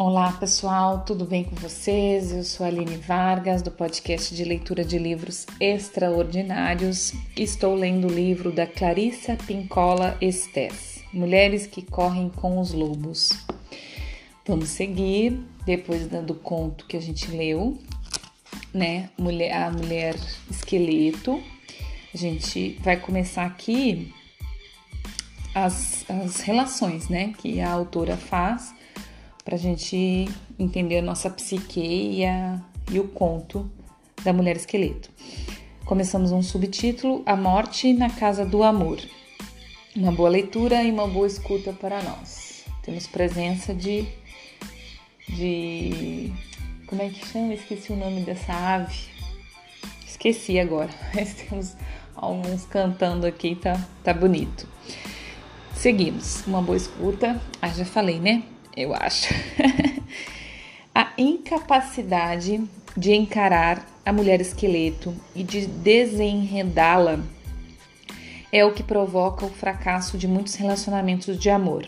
Olá pessoal, tudo bem com vocês? Eu sou a Aline Vargas do podcast de leitura de livros extraordinários. Estou lendo o livro da Clarissa Pincola Estes, Mulheres que Correm com os Lobos. Vamos seguir, depois do conto que a gente leu, né? Mulher, a Mulher Esqueleto. A gente vai começar aqui as, as relações, né? Que a autora faz para a gente entender a nossa psique e, a, e o conto da mulher esqueleto. Começamos um subtítulo: A Morte na Casa do Amor. Uma boa leitura e uma boa escuta para nós. Temos presença de. de. Como é que chama? Esqueci o nome dessa ave. Esqueci agora, mas temos alguns cantando aqui, tá, tá bonito. Seguimos. Uma boa escuta. Ah, já falei, né? Eu acho. a incapacidade de encarar a mulher esqueleto e de desenredá-la é o que provoca o fracasso de muitos relacionamentos de amor.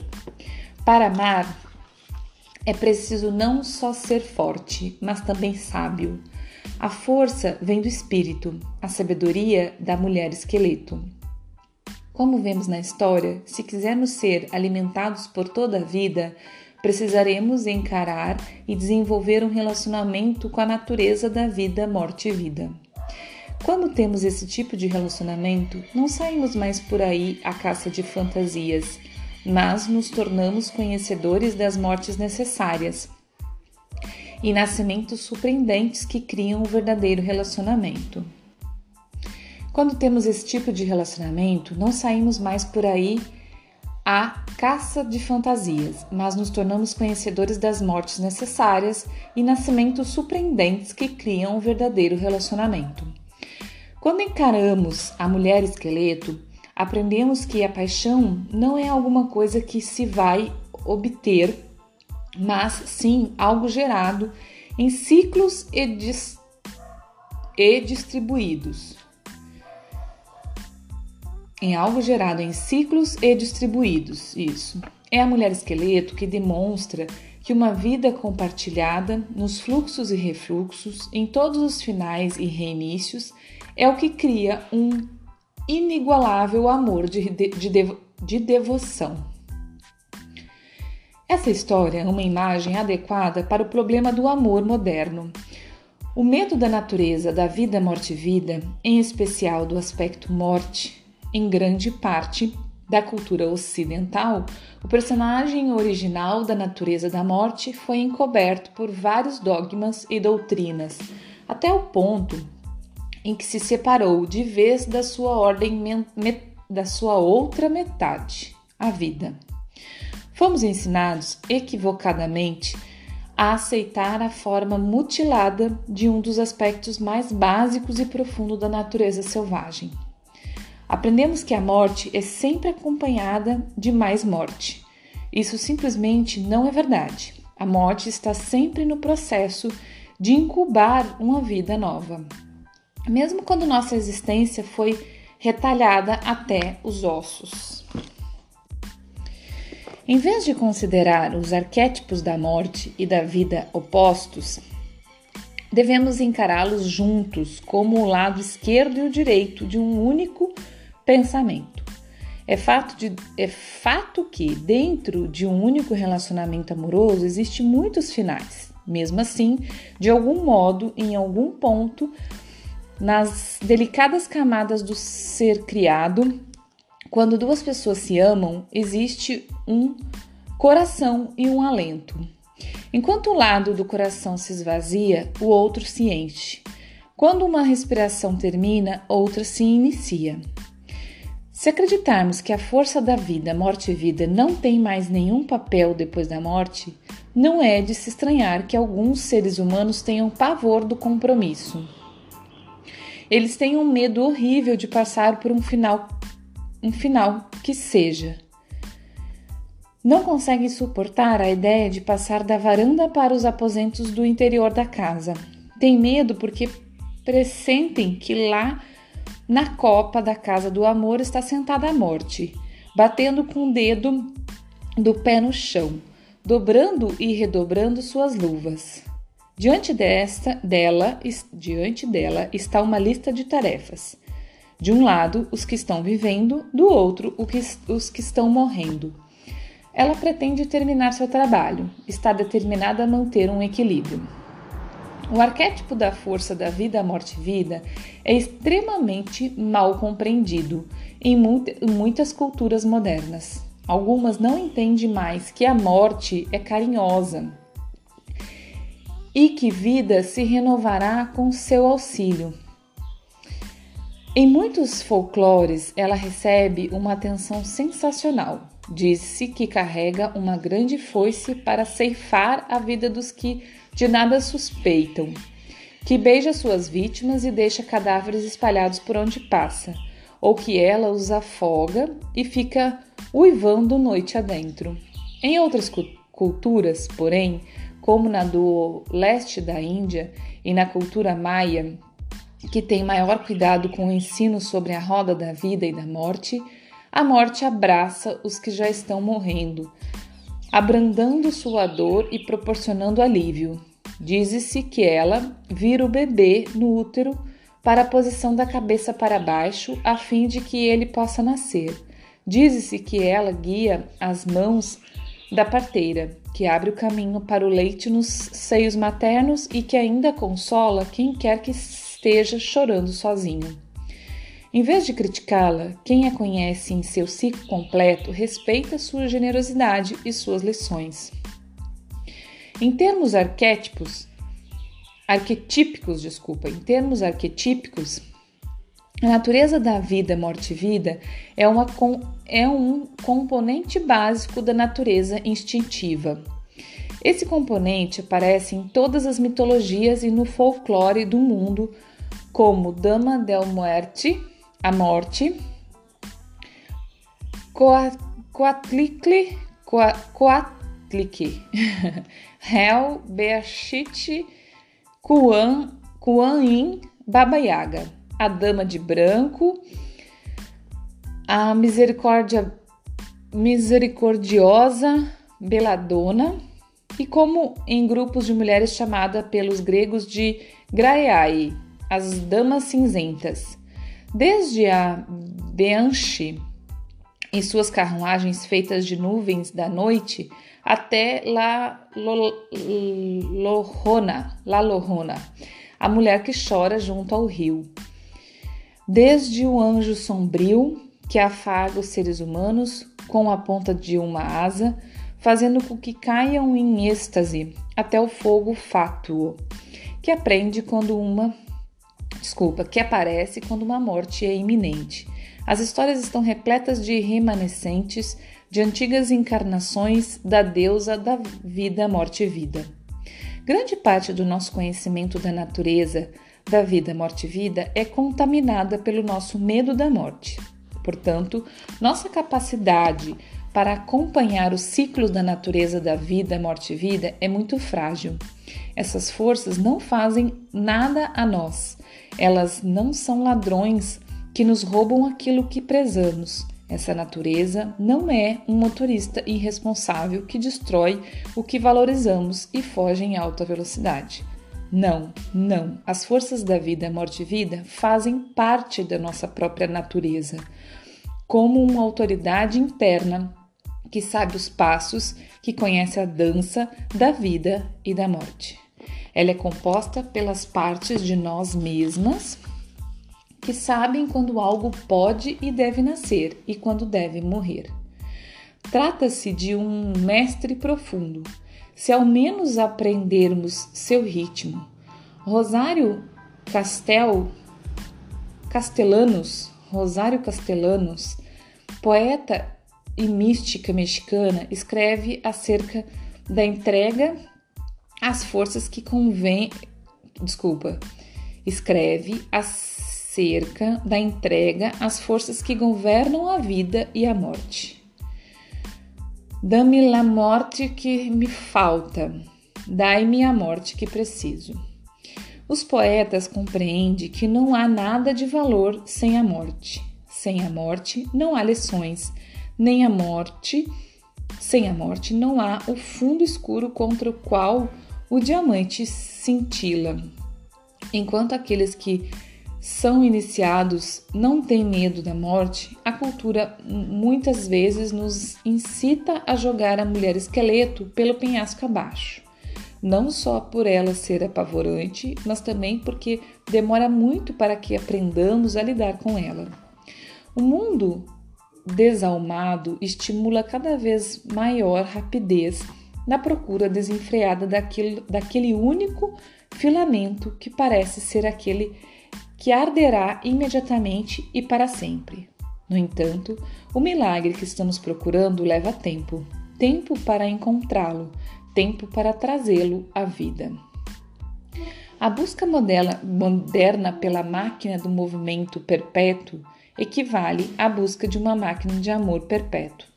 Para amar, é preciso não só ser forte, mas também sábio. A força vem do espírito, a sabedoria da mulher esqueleto. Como vemos na história, se quisermos ser alimentados por toda a vida, precisaremos encarar e desenvolver um relacionamento com a natureza da vida, morte e vida. Quando temos esse tipo de relacionamento, não saímos mais por aí à caça de fantasias, mas nos tornamos conhecedores das mortes necessárias e nascimentos surpreendentes que criam um verdadeiro relacionamento. Quando temos esse tipo de relacionamento, não saímos mais por aí a caça de fantasias, mas nos tornamos conhecedores das mortes necessárias e nascimentos surpreendentes que criam um verdadeiro relacionamento. Quando encaramos a mulher esqueleto, aprendemos que a paixão não é alguma coisa que se vai obter, mas sim algo gerado em ciclos e, dis e distribuídos em algo gerado em ciclos e distribuídos. Isso. É a mulher esqueleto que demonstra que uma vida compartilhada nos fluxos e refluxos, em todos os finais e reinícios, é o que cria um inigualável amor de, de, de, de devoção. Essa história é uma imagem adequada para o problema do amor moderno. O medo da natureza da vida, morte e vida, em especial do aspecto morte, em grande parte da cultura ocidental, o personagem original da natureza da morte foi encoberto por vários dogmas e doutrinas, até o ponto em que se separou de vez da sua ordem da sua outra metade, a vida. Fomos ensinados equivocadamente a aceitar a forma mutilada de um dos aspectos mais básicos e profundos da natureza selvagem, Aprendemos que a morte é sempre acompanhada de mais morte. Isso simplesmente não é verdade. A morte está sempre no processo de incubar uma vida nova. Mesmo quando nossa existência foi retalhada até os ossos. Em vez de considerar os arquétipos da morte e da vida opostos, devemos encará-los juntos como o lado esquerdo e o direito de um único pensamento. É fato, de, é fato que dentro de um único relacionamento amoroso existe muitos finais. Mesmo assim, de algum modo, em algum ponto, nas delicadas camadas do ser criado, quando duas pessoas se amam, existe um coração e um alento. Enquanto um lado do coração se esvazia, o outro se enche. Quando uma respiração termina, outra se inicia. Se acreditarmos que a força da vida, morte e vida não tem mais nenhum papel depois da morte, não é de se estranhar que alguns seres humanos tenham pavor do compromisso. Eles têm um medo horrível de passar por um final, um final que seja. Não conseguem suportar a ideia de passar da varanda para os aposentos do interior da casa. Têm medo porque pressentem que lá na copa da casa do amor está sentada a morte, batendo com o dedo do pé no chão, dobrando e redobrando suas luvas. Diante desta, dela, diante dela está uma lista de tarefas. De um lado, os que estão vivendo, do outro, os que estão morrendo. Ela pretende terminar seu trabalho, está determinada a manter um equilíbrio. O arquétipo da força da vida, morte e vida é extremamente mal compreendido em muitas culturas modernas. Algumas não entendem mais que a morte é carinhosa e que vida se renovará com seu auxílio. Em muitos folclores, ela recebe uma atenção sensacional. Diz-se que carrega uma grande foice para ceifar a vida dos que de nada suspeitam, que beija suas vítimas e deixa cadáveres espalhados por onde passa, ou que ela os afoga e fica uivando noite adentro. Em outras culturas, porém, como na do leste da Índia e na cultura maia, que tem maior cuidado com o ensino sobre a roda da vida e da morte, a morte abraça os que já estão morrendo, abrandando sua dor e proporcionando alívio. Diz-se que ela vira o bebê no útero para a posição da cabeça para baixo, a fim de que ele possa nascer. Diz-se que ela guia as mãos da parteira, que abre o caminho para o leite nos seios maternos e que ainda consola quem quer que esteja chorando sozinho. Em vez de criticá-la, quem a conhece em seu ciclo completo respeita sua generosidade e suas lições. Em termos arquétipos, arquetípicos, desculpa, em termos arquetípicos, a natureza da vida, morte e vida é, uma, é um componente básico da natureza instintiva. Esse componente aparece em todas as mitologias e no folclore do mundo como Dama del Muerte, a morte, Coatlicle, Coatlique, Hel, Beachite, Kuan, Kuan Yin, Baba Yaga, a Dama de Branco, a Misericórdia Misericordiosa, Beladona, e como em grupos de mulheres chamada pelos gregos de Graiai, as Damas Cinzentas. Desde a Beanche em suas carruagens feitas de nuvens da noite até La Lorona, La Lorona, a mulher que chora junto ao rio. Desde o anjo sombrio que afaga os seres humanos com a ponta de uma asa, fazendo com que caiam em êxtase, até o fogo fátuo, que aprende quando uma desculpa, que aparece quando uma morte é iminente. As histórias estão repletas de remanescentes de antigas encarnações da deusa da vida, morte e vida. Grande parte do nosso conhecimento da natureza, da vida, morte e vida é contaminada pelo nosso medo da morte. Portanto, nossa capacidade para acompanhar o ciclo da natureza da vida, morte e vida é muito frágil. Essas forças não fazem nada a nós. Elas não são ladrões que nos roubam aquilo que prezamos. Essa natureza não é um motorista irresponsável que destrói o que valorizamos e foge em alta velocidade. Não, não. As forças da vida, morte e vida fazem parte da nossa própria natureza, como uma autoridade interna que sabe os passos, que conhece a dança da vida e da morte. Ela é composta pelas partes de nós mesmas que sabem quando algo pode e deve nascer e quando deve morrer. Trata-se de um mestre profundo. Se ao menos aprendermos seu ritmo. Rosário Castel Castellanos, Rosário Castellanos, poeta e mística mexicana, escreve acerca da entrega às forças que convém, desculpa, escreve acerca da entrega às forças que governam a vida e a morte. Dá-me a morte que me falta, dai-me a morte que preciso. Os poetas compreendem que não há nada de valor sem a morte. Sem a morte não há lições, nem a morte Sem a morte não há o fundo escuro contra o qual o diamante cintila. Enquanto aqueles que são iniciados não têm medo da morte, a cultura muitas vezes nos incita a jogar a mulher esqueleto pelo penhasco abaixo. Não só por ela ser apavorante, mas também porque demora muito para que aprendamos a lidar com ela. O mundo desalmado estimula cada vez maior rapidez na procura desenfreada daquele, daquele único filamento que parece ser aquele que arderá imediatamente e para sempre. No entanto, o milagre que estamos procurando leva tempo tempo para encontrá-lo, tempo para trazê-lo à vida. A busca moderna pela máquina do movimento perpétuo equivale à busca de uma máquina de amor perpétuo.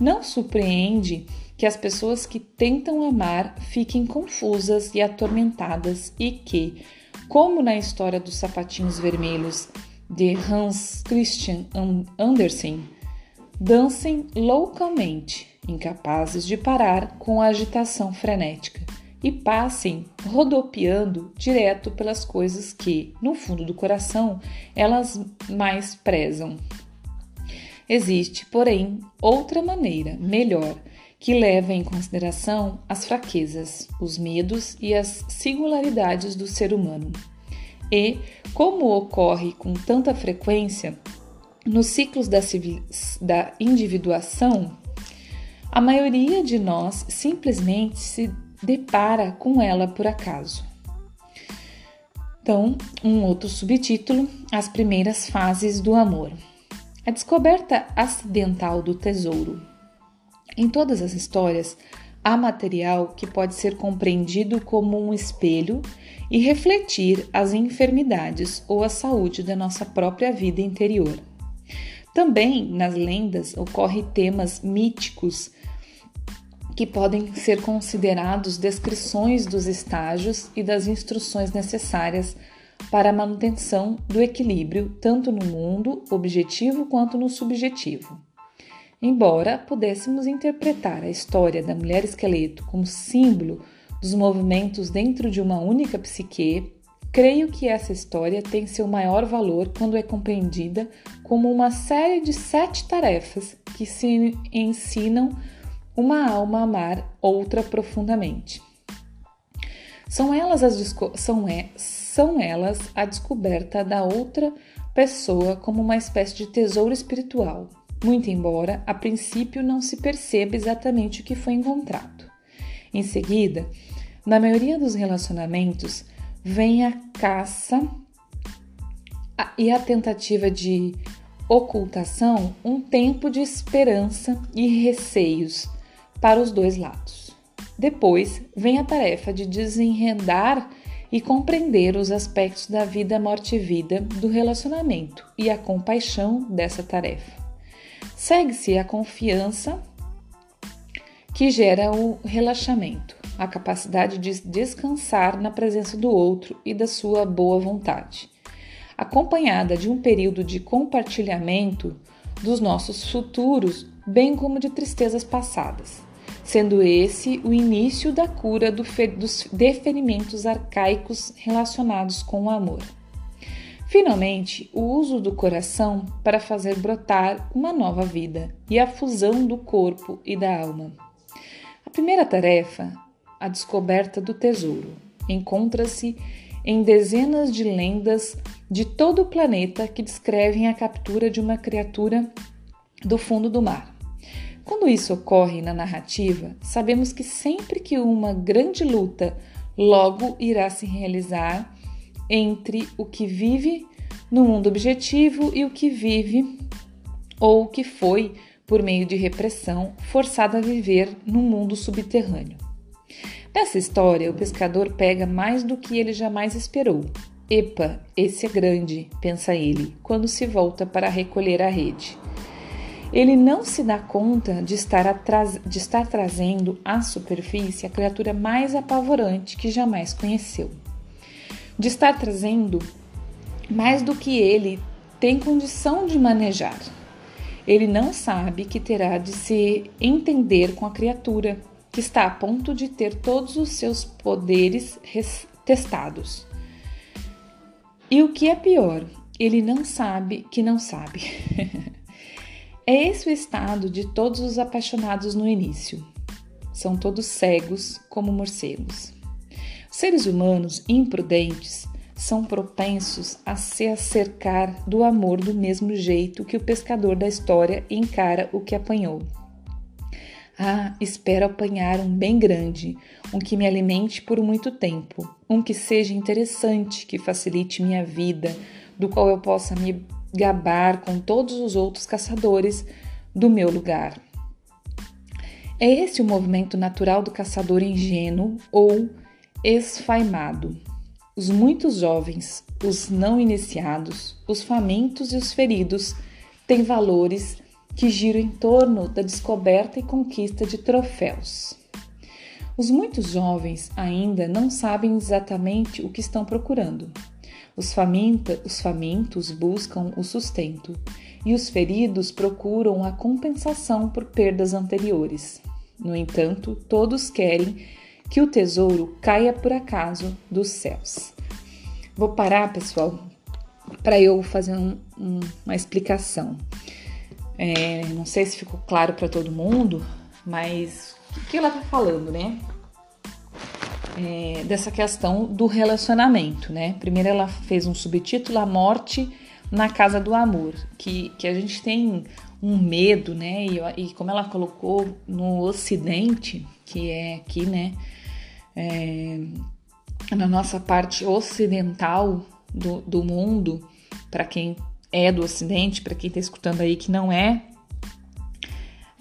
Não surpreende que as pessoas que tentam amar fiquem confusas e atormentadas e que, como na história dos sapatinhos vermelhos de Hans Christian Andersen, dancem loucamente, incapazes de parar com a agitação frenética e passem rodopiando direto pelas coisas que, no fundo do coração, elas mais prezam. Existe, porém, outra maneira, melhor, que leva em consideração as fraquezas, os medos e as singularidades do ser humano. E, como ocorre com tanta frequência nos ciclos da, da individuação, a maioria de nós simplesmente se depara com ela por acaso. Então, um outro subtítulo: As primeiras fases do amor. A descoberta acidental do tesouro. Em todas as histórias, há material que pode ser compreendido como um espelho e refletir as enfermidades ou a saúde da nossa própria vida interior. Também nas lendas ocorrem temas míticos que podem ser considerados descrições dos estágios e das instruções necessárias para a manutenção do equilíbrio tanto no mundo objetivo quanto no subjetivo. Embora pudéssemos interpretar a história da mulher esqueleto como símbolo dos movimentos dentro de uma única psique, creio que essa história tem seu maior valor quando é compreendida como uma série de sete tarefas que se ensinam uma alma amar outra profundamente. São elas, as são, é, são elas a descoberta da outra pessoa como uma espécie de tesouro espiritual, muito embora a princípio não se perceba exatamente o que foi encontrado. Em seguida, na maioria dos relacionamentos, vem a caça e a tentativa de ocultação, um tempo de esperança e receios para os dois lados. Depois vem a tarefa de desenredar e compreender os aspectos da vida, morte e vida do relacionamento e a compaixão dessa tarefa. Segue-se a confiança que gera o relaxamento, a capacidade de descansar na presença do outro e da sua boa vontade, acompanhada de um período de compartilhamento dos nossos futuros, bem como de tristezas passadas sendo esse o início da cura do dos deferimentos arcaicos relacionados com o amor. Finalmente, o uso do coração para fazer brotar uma nova vida e a fusão do corpo e da alma. A primeira tarefa, a descoberta do tesouro, encontra-se em dezenas de lendas de todo o planeta que descrevem a captura de uma criatura do fundo do mar. Quando isso ocorre na narrativa, sabemos que sempre que uma grande luta logo irá se realizar entre o que vive no mundo objetivo e o que vive ou o que foi, por meio de repressão, forçado a viver num mundo subterrâneo. Nessa história, o pescador pega mais do que ele jamais esperou. Epa, esse é grande, pensa ele, quando se volta para recolher a rede. Ele não se dá conta de estar, atras... de estar trazendo à superfície a criatura mais apavorante que jamais conheceu. De estar trazendo mais do que ele tem condição de manejar. ele não sabe que terá de se entender com a criatura, que está a ponto de ter todos os seus poderes testados. E o que é pior, ele não sabe que não sabe. é esse o estado de todos os apaixonados no início. São todos cegos como morcegos. Seres humanos imprudentes são propensos a se acercar do amor do mesmo jeito que o pescador da história encara o que apanhou. Ah, espero apanhar um bem grande, um que me alimente por muito tempo, um que seja interessante, que facilite minha vida, do qual eu possa me gabar com todos os outros caçadores do meu lugar. É esse o movimento natural do caçador ingênuo ou esfaimado. Os muitos jovens, os não iniciados, os famintos e os feridos têm valores que giram em torno da descoberta e conquista de troféus. Os muitos jovens ainda não sabem exatamente o que estão procurando. Os, faminta, os famintos buscam o sustento e os feridos procuram a compensação por perdas anteriores. No entanto, todos querem que o tesouro caia por acaso dos céus. Vou parar, pessoal, para eu fazer um, um, uma explicação. É, não sei se ficou claro para todo mundo, mas o que ela está falando, né? É, dessa questão do relacionamento, né? Primeiro ela fez um subtítulo, A Morte na Casa do Amor, que, que a gente tem um medo, né? E, e como ela colocou no Ocidente, que é aqui, né? É, na nossa parte ocidental do, do mundo, para quem é do Ocidente, para quem está escutando aí que não é,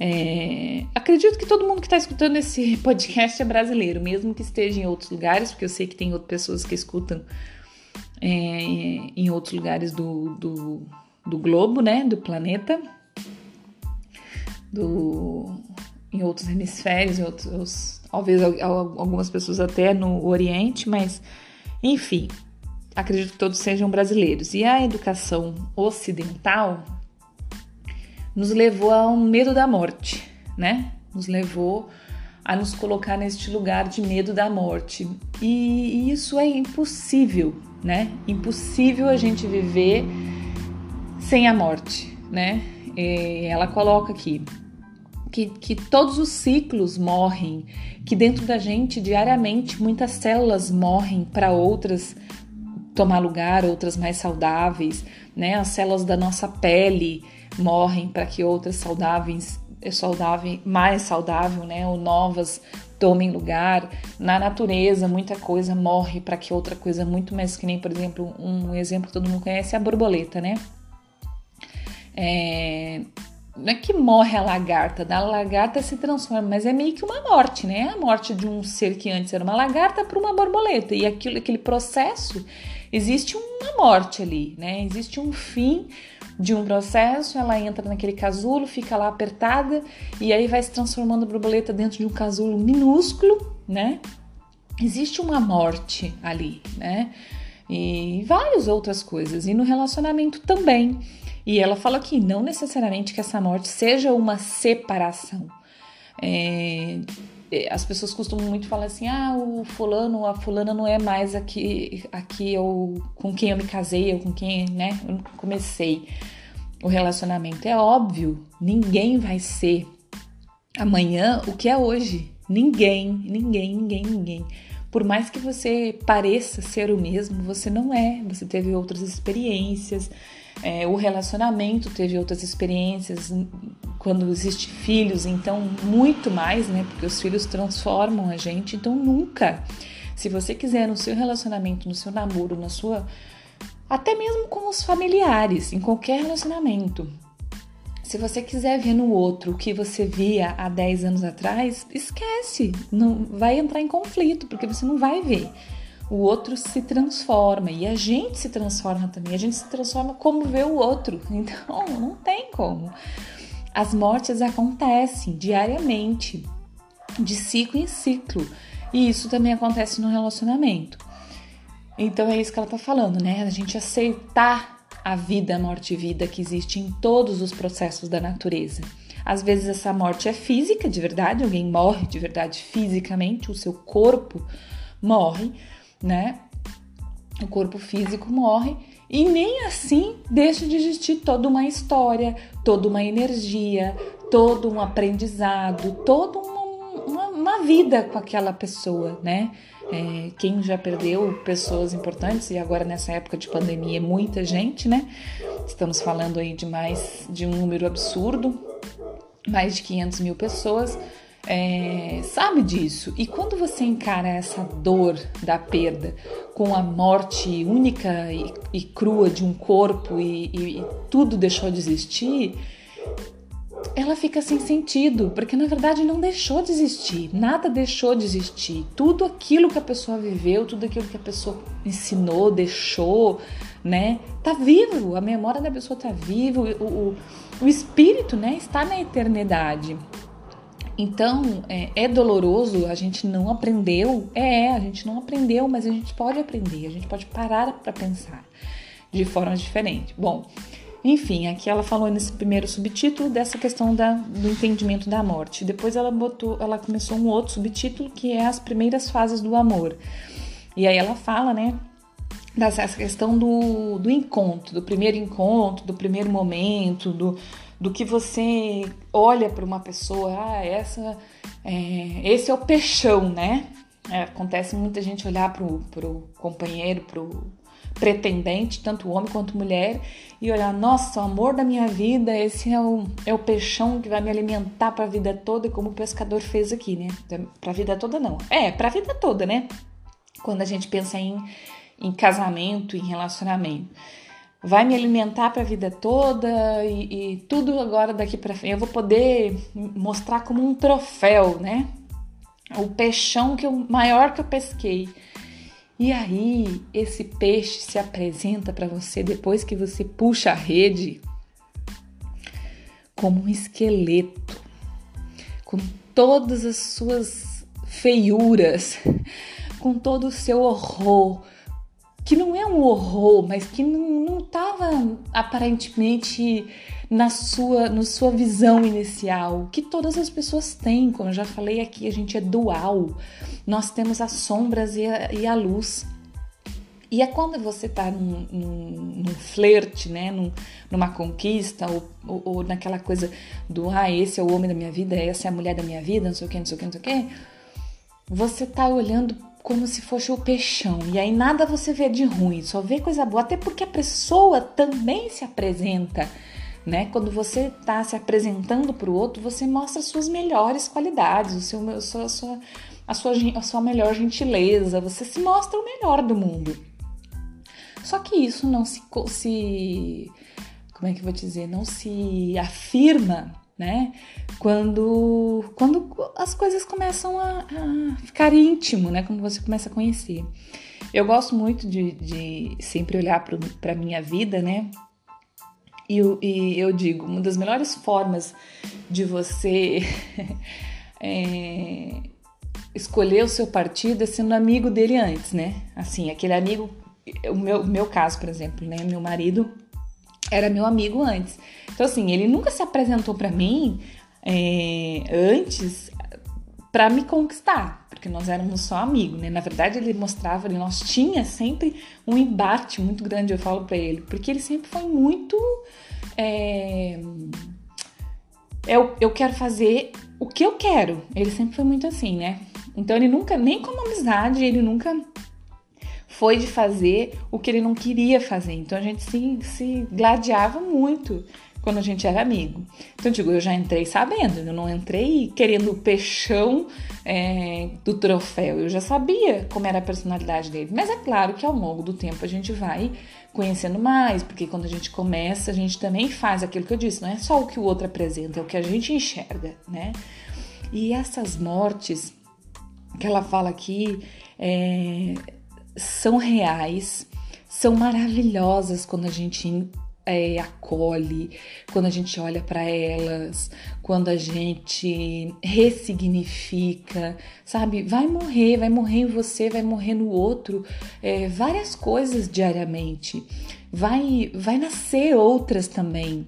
é, acredito que todo mundo que está escutando esse podcast é brasileiro, mesmo que esteja em outros lugares, porque eu sei que tem outras pessoas que escutam é, em outros lugares do, do, do, globo, né, do planeta, do, em outros hemisférios, em outros, talvez algumas pessoas até no Oriente, mas enfim, acredito que todos sejam brasileiros. E a educação ocidental nos levou a um medo da morte, né? Nos levou a nos colocar neste lugar de medo da morte. E isso é impossível, né? Impossível a gente viver sem a morte, né? E ela coloca aqui: que, que todos os ciclos morrem, que dentro da gente diariamente muitas células morrem para outras tomar lugar, outras mais saudáveis, né? As células da nossa pele morrem para que outras saudáveis, saudável, mais saudável, né? Ou novas tomem lugar. Na natureza, muita coisa morre para que outra coisa muito mais que nem, por exemplo, um exemplo que todo mundo conhece é a borboleta, né? É, não é que morre a lagarta, da lagarta se transforma, mas é meio que uma morte, né? A morte de um ser que antes era uma lagarta para uma borboleta. E aquilo, aquele processo, existe uma morte ali, né? Existe um fim de um processo, ela entra naquele casulo, fica lá apertada e aí vai se transformando a borboleta dentro de um casulo minúsculo, né? Existe uma morte ali, né? E várias outras coisas. E no relacionamento também. E ela fala que não necessariamente que essa morte seja uma separação. É, é, as pessoas costumam muito falar assim: ah, o fulano, a fulana não é mais aqui, aqui eu, com quem eu me casei, ou com quem né, eu comecei o relacionamento. É óbvio, ninguém vai ser amanhã o que é hoje. Ninguém, ninguém, ninguém, ninguém. Por mais que você pareça ser o mesmo, você não é. Você teve outras experiências, é, o relacionamento teve outras experiências, quando existe filhos, então muito mais, né? Porque os filhos transformam a gente, então nunca. Se você quiser no seu relacionamento, no seu namoro, na sua. Até mesmo com os familiares, em qualquer relacionamento. Se você quiser ver no outro o que você via há 10 anos atrás, esquece, não vai entrar em conflito, porque você não vai ver o outro se transforma e a gente se transforma também. A gente se transforma como vê o outro. Então, não tem como. As mortes acontecem diariamente, de ciclo em ciclo. E isso também acontece no relacionamento. Então é isso que ela tá falando, né? A gente aceitar a vida, a morte e vida que existe em todos os processos da natureza. Às vezes essa morte é física, de verdade, alguém morre de verdade fisicamente, o seu corpo morre, né? O corpo físico morre e nem assim deixa de existir toda uma história, toda uma energia, todo um aprendizado, toda uma, uma, uma vida com aquela pessoa, né? É, quem já perdeu pessoas importantes, e agora nessa época de pandemia, muita gente, né? Estamos falando aí de mais de um número absurdo, mais de 500 mil pessoas, é, sabe disso. E quando você encara essa dor da perda com a morte única e, e crua de um corpo e, e, e tudo deixou de existir, ela fica sem sentido, porque na verdade não deixou de existir, nada deixou de existir. Tudo aquilo que a pessoa viveu, tudo aquilo que a pessoa ensinou, deixou, né? Tá vivo, a memória da pessoa tá viva, o, o, o espírito, né, está na eternidade. Então, é, é, doloroso, a gente não aprendeu, é, a gente não aprendeu, mas a gente pode aprender, a gente pode parar para pensar de forma diferente. Bom, enfim, aqui ela falou nesse primeiro subtítulo dessa questão da, do entendimento da morte. Depois ela botou, ela começou um outro subtítulo que é as primeiras fases do amor. E aí ela fala, né, dessa questão do, do encontro, do primeiro encontro, do primeiro momento, do, do que você olha para uma pessoa, ah, essa, é, esse é o peixão, né? É, acontece muita gente olhar para o companheiro, para o pretendente, tanto homem quanto mulher, e olhar, nossa, o amor da minha vida, esse é o, é o peixão que vai me alimentar para a vida toda, como o pescador fez aqui, né? Para a vida toda não. É, para a vida toda, né? Quando a gente pensa em, em casamento, em relacionamento. Vai me alimentar para a vida toda e, e tudo agora daqui para frente. Eu vou poder mostrar como um troféu, né? O peixão que eu, maior que eu pesquei. E aí, esse peixe se apresenta para você depois que você puxa a rede como um esqueleto, com todas as suas feiuras, com todo o seu horror, que não é um horror, mas que não estava aparentemente na sua, na sua visão inicial, que todas as pessoas têm, como eu já falei aqui, a gente é dual, nós temos as sombras e a, e a luz. E é quando você está num, num, num, flerte, né? Num, numa conquista, ou, ou, ou, naquela coisa do ah, esse é o homem da minha vida, essa é a mulher da minha vida, não sei o que, não sei o que, não sei o que, você está olhando como se fosse o peixão. E aí nada você vê de ruim, só vê coisa boa, até porque a pessoa também se apresenta né? Quando você está se apresentando para o outro, você mostra suas melhores qualidades, o seu, a, sua, a, sua, a, sua, a sua melhor gentileza, você se mostra o melhor do mundo. Só que isso não se, se como é que eu vou dizer, não se afirma, né? Quando, quando as coisas começam a, a ficar íntimo, né? Quando você começa a conhecer. Eu gosto muito de, de sempre olhar para a minha vida, né? E eu, e eu digo, uma das melhores formas de você é, escolher o seu partido é sendo amigo dele antes, né? Assim, aquele amigo, o meu, meu caso, por exemplo, né? Meu marido era meu amigo antes. Então, assim, ele nunca se apresentou para mim é, antes para me conquistar, porque nós éramos só amigos, né? Na verdade, ele mostrava, ele, nós tinha sempre um embate muito grande, eu falo para ele, porque ele sempre foi muito é, eu, eu quero fazer o que eu quero. Ele sempre foi muito assim, né? Então ele nunca, nem como amizade, ele nunca foi de fazer o que ele não queria fazer. Então a gente se, se gladiava muito quando a gente era amigo. Então, digo, eu já entrei sabendo, eu não entrei querendo o peixão é, do troféu, eu já sabia como era a personalidade dele. Mas é claro que ao longo do tempo a gente vai conhecendo mais, porque quando a gente começa, a gente também faz aquilo que eu disse, não é só o que o outro apresenta, é o que a gente enxerga, né? E essas mortes que ela fala aqui é, são reais, são maravilhosas quando a gente é, acolhe, quando a gente olha para elas, quando a gente ressignifica, sabe? Vai morrer, vai morrer em você, vai morrer no outro, é, várias coisas diariamente. vai, vai nascer outras também.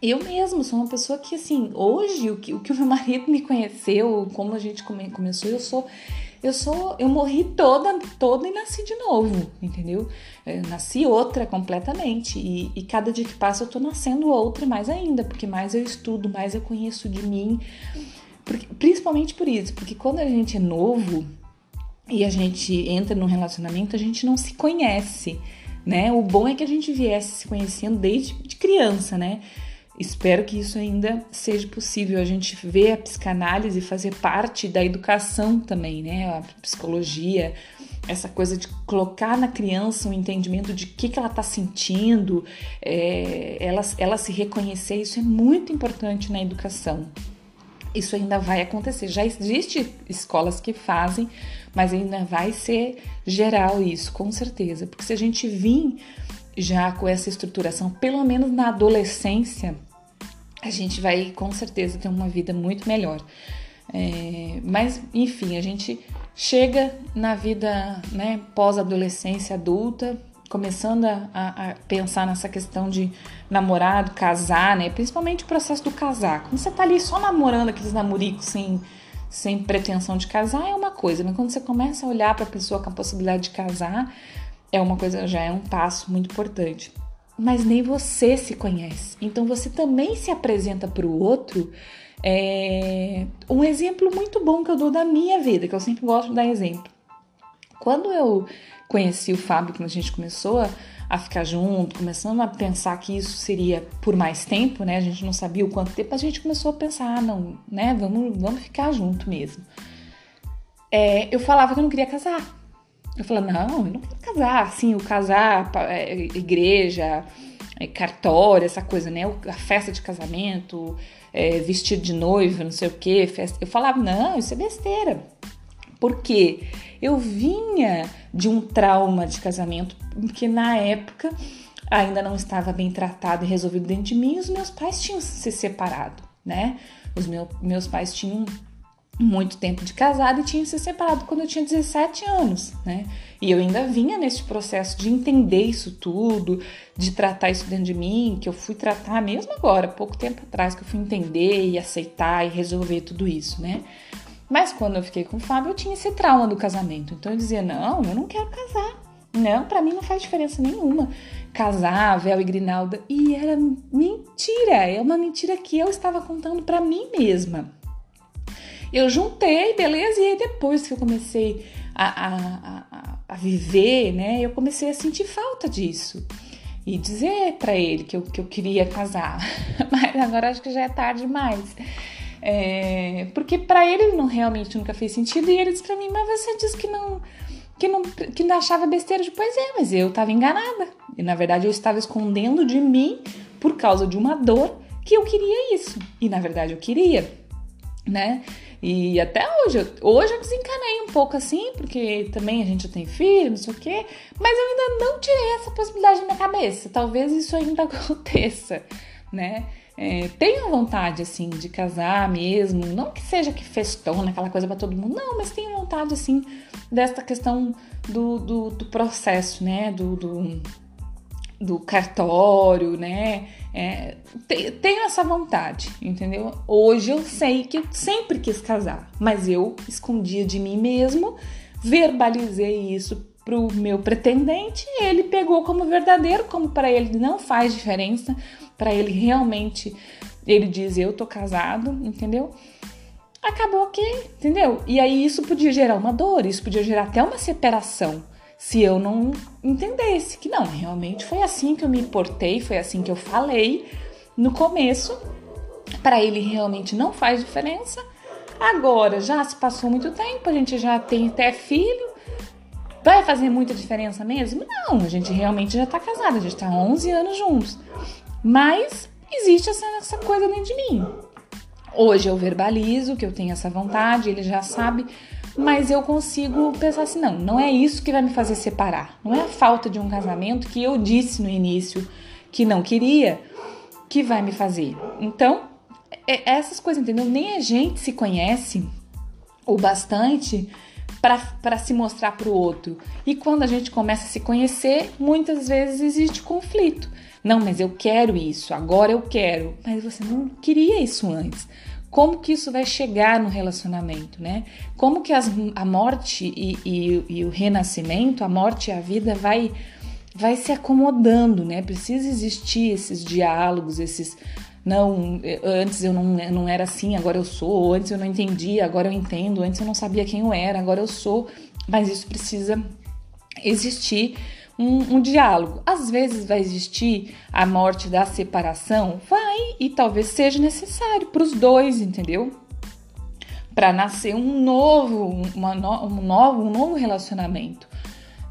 Eu mesmo sou uma pessoa que, assim, hoje, o que o, que o meu marido me conheceu, como a gente come, começou, eu sou eu sou, eu morri toda, toda e nasci de novo, entendeu? Eu nasci outra completamente e, e, cada dia que passa eu tô nascendo outra mais ainda, porque mais eu estudo, mais eu conheço de mim, porque, principalmente por isso, porque quando a gente é novo e a gente entra num relacionamento, a gente não se conhece, né? O bom é que a gente viesse se conhecendo desde de criança, né? Espero que isso ainda seja possível, a gente ver a psicanálise fazer parte da educação também, né? A psicologia, essa coisa de colocar na criança um entendimento de que, que ela está sentindo, é, ela, ela se reconhecer, isso é muito importante na educação. Isso ainda vai acontecer. Já existe escolas que fazem, mas ainda vai ser geral isso, com certeza. Porque se a gente vir já com essa estruturação, pelo menos na adolescência, a gente vai com certeza ter uma vida muito melhor. É, mas, enfim, a gente chega na vida né, pós-adolescência adulta, começando a, a, pensar nessa questão de namorado, casar, né? Principalmente o processo do casar. Quando você tá ali só namorando aqueles namoricos sem, sem pretensão de casar, é uma coisa, mas quando você começa a olhar para a pessoa com a possibilidade de casar, é uma coisa, já é um passo muito importante mas nem você se conhece. Então você também se apresenta para o outro. É... Um exemplo muito bom que eu dou da minha vida, que eu sempre gosto de dar exemplo. Quando eu conheci o Fábio, quando a gente começou a, ficar junto, começando a pensar que isso seria por mais tempo, né? A gente não sabia o quanto tempo, a gente começou a pensar, ah, não, né? Vamos, vamos ficar junto mesmo. É, eu falava que eu não queria casar. Eu falei, não, eu não quero casar. Assim, o casar, é, igreja, é, cartório, essa coisa, né? A festa de casamento, é, vestido de noiva, não sei o quê. Festa. Eu falava, não, isso é besteira. Por quê? Eu vinha de um trauma de casamento, porque na época ainda não estava bem tratado e resolvido dentro de mim, os meus pais tinham se separado, né? Os meu, meus pais tinham muito tempo de casado e tinha se separado quando eu tinha 17 anos, né? E eu ainda vinha nesse processo de entender isso tudo, de tratar isso dentro de mim, que eu fui tratar mesmo agora, pouco tempo atrás, que eu fui entender e aceitar e resolver tudo isso, né? Mas quando eu fiquei com o Fábio, eu tinha esse trauma do casamento. Então eu dizia: não, eu não quero casar. Não, para mim não faz diferença nenhuma casar, véu e grinalda. E era mentira, é uma mentira que eu estava contando para mim mesma. Eu juntei, beleza? E aí depois que eu comecei a, a, a, a viver, né? Eu comecei a sentir falta disso. E dizer para ele que eu, que eu queria casar. Mas agora acho que já é tarde demais. É, porque para ele não realmente nunca fez sentido. E ele disse para mim, mas você disse que não que não, que não achava besteira. De, pois é, mas eu estava enganada. E na verdade eu estava escondendo de mim por causa de uma dor que eu queria isso. E na verdade eu queria, né? E até hoje, hoje eu desencanei um pouco assim, porque também a gente tem filho, não sei o quê, mas eu ainda não tirei essa possibilidade da minha cabeça. Talvez isso ainda aconteça, né? É, tenho vontade, assim, de casar mesmo, não que seja que festona, aquela coisa para todo mundo, não, mas tenho vontade, assim, dessa questão do, do, do processo, né? Do, do, do cartório, né? É, tenho essa vontade, entendeu? Hoje eu sei que eu sempre quis casar, mas eu escondia de mim mesmo, verbalizei isso pro meu pretendente e ele pegou como verdadeiro, como para ele não faz diferença, para ele realmente ele diz eu tô casado, entendeu? Acabou que, entendeu? E aí isso podia gerar uma dor, isso podia gerar até uma separação se eu não entendesse que não, realmente foi assim que eu me portei, foi assim que eu falei no começo. Para ele realmente não faz diferença. Agora já se passou muito tempo, a gente já tem até filho. Vai fazer muita diferença mesmo? Não, a gente realmente já tá casada, a gente tá 11 anos juntos. Mas existe essa, essa coisa dentro de mim. Hoje eu verbalizo que eu tenho essa vontade, ele já sabe mas eu consigo pensar assim: não, não é isso que vai me fazer separar. Não é a falta de um casamento que eu disse no início que não queria que vai me fazer. Então, é, é essas coisas, entendeu? Nem a gente se conhece o bastante para se mostrar para o outro. E quando a gente começa a se conhecer, muitas vezes existe conflito. Não, mas eu quero isso, agora eu quero. Mas você não queria isso antes. Como que isso vai chegar no relacionamento, né? Como que as, a morte e, e, e o renascimento, a morte e a vida vai vai se acomodando, né? Precisa existir esses diálogos, esses não, antes eu não, eu não era assim, agora eu sou, antes eu não entendia, agora eu entendo, antes eu não sabia quem eu era, agora eu sou, mas isso precisa existir um, um, diálogo. Às vezes vai existir a morte da separação, vai e talvez seja necessário para os dois, entendeu? Para nascer um novo, uma no, um novo, um novo relacionamento.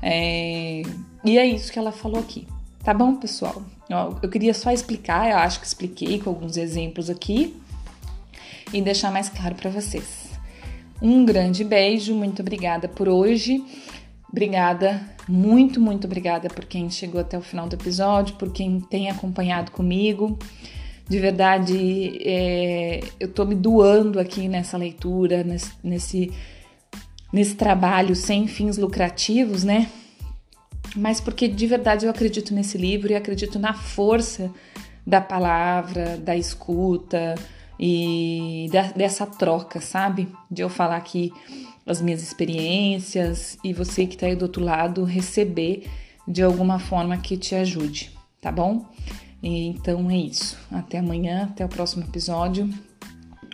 É, e é isso que ela falou aqui. Tá bom, pessoal? Eu queria só explicar, eu acho que expliquei com alguns exemplos aqui e deixar mais claro para vocês. Um grande beijo, muito obrigada por hoje. Obrigada, muito, muito obrigada por quem chegou até o final do episódio, por quem tem acompanhado comigo. De verdade, é, eu tô me doando aqui nessa leitura, nesse, nesse, nesse trabalho sem fins lucrativos, né? mas porque de verdade eu acredito nesse livro e acredito na força da palavra, da escuta e da, dessa troca, sabe? De eu falar aqui as minhas experiências e você que está aí do outro lado receber de alguma forma que te ajude, tá bom? Então é isso. Até amanhã, até o próximo episódio.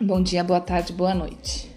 Bom dia, boa tarde, boa noite.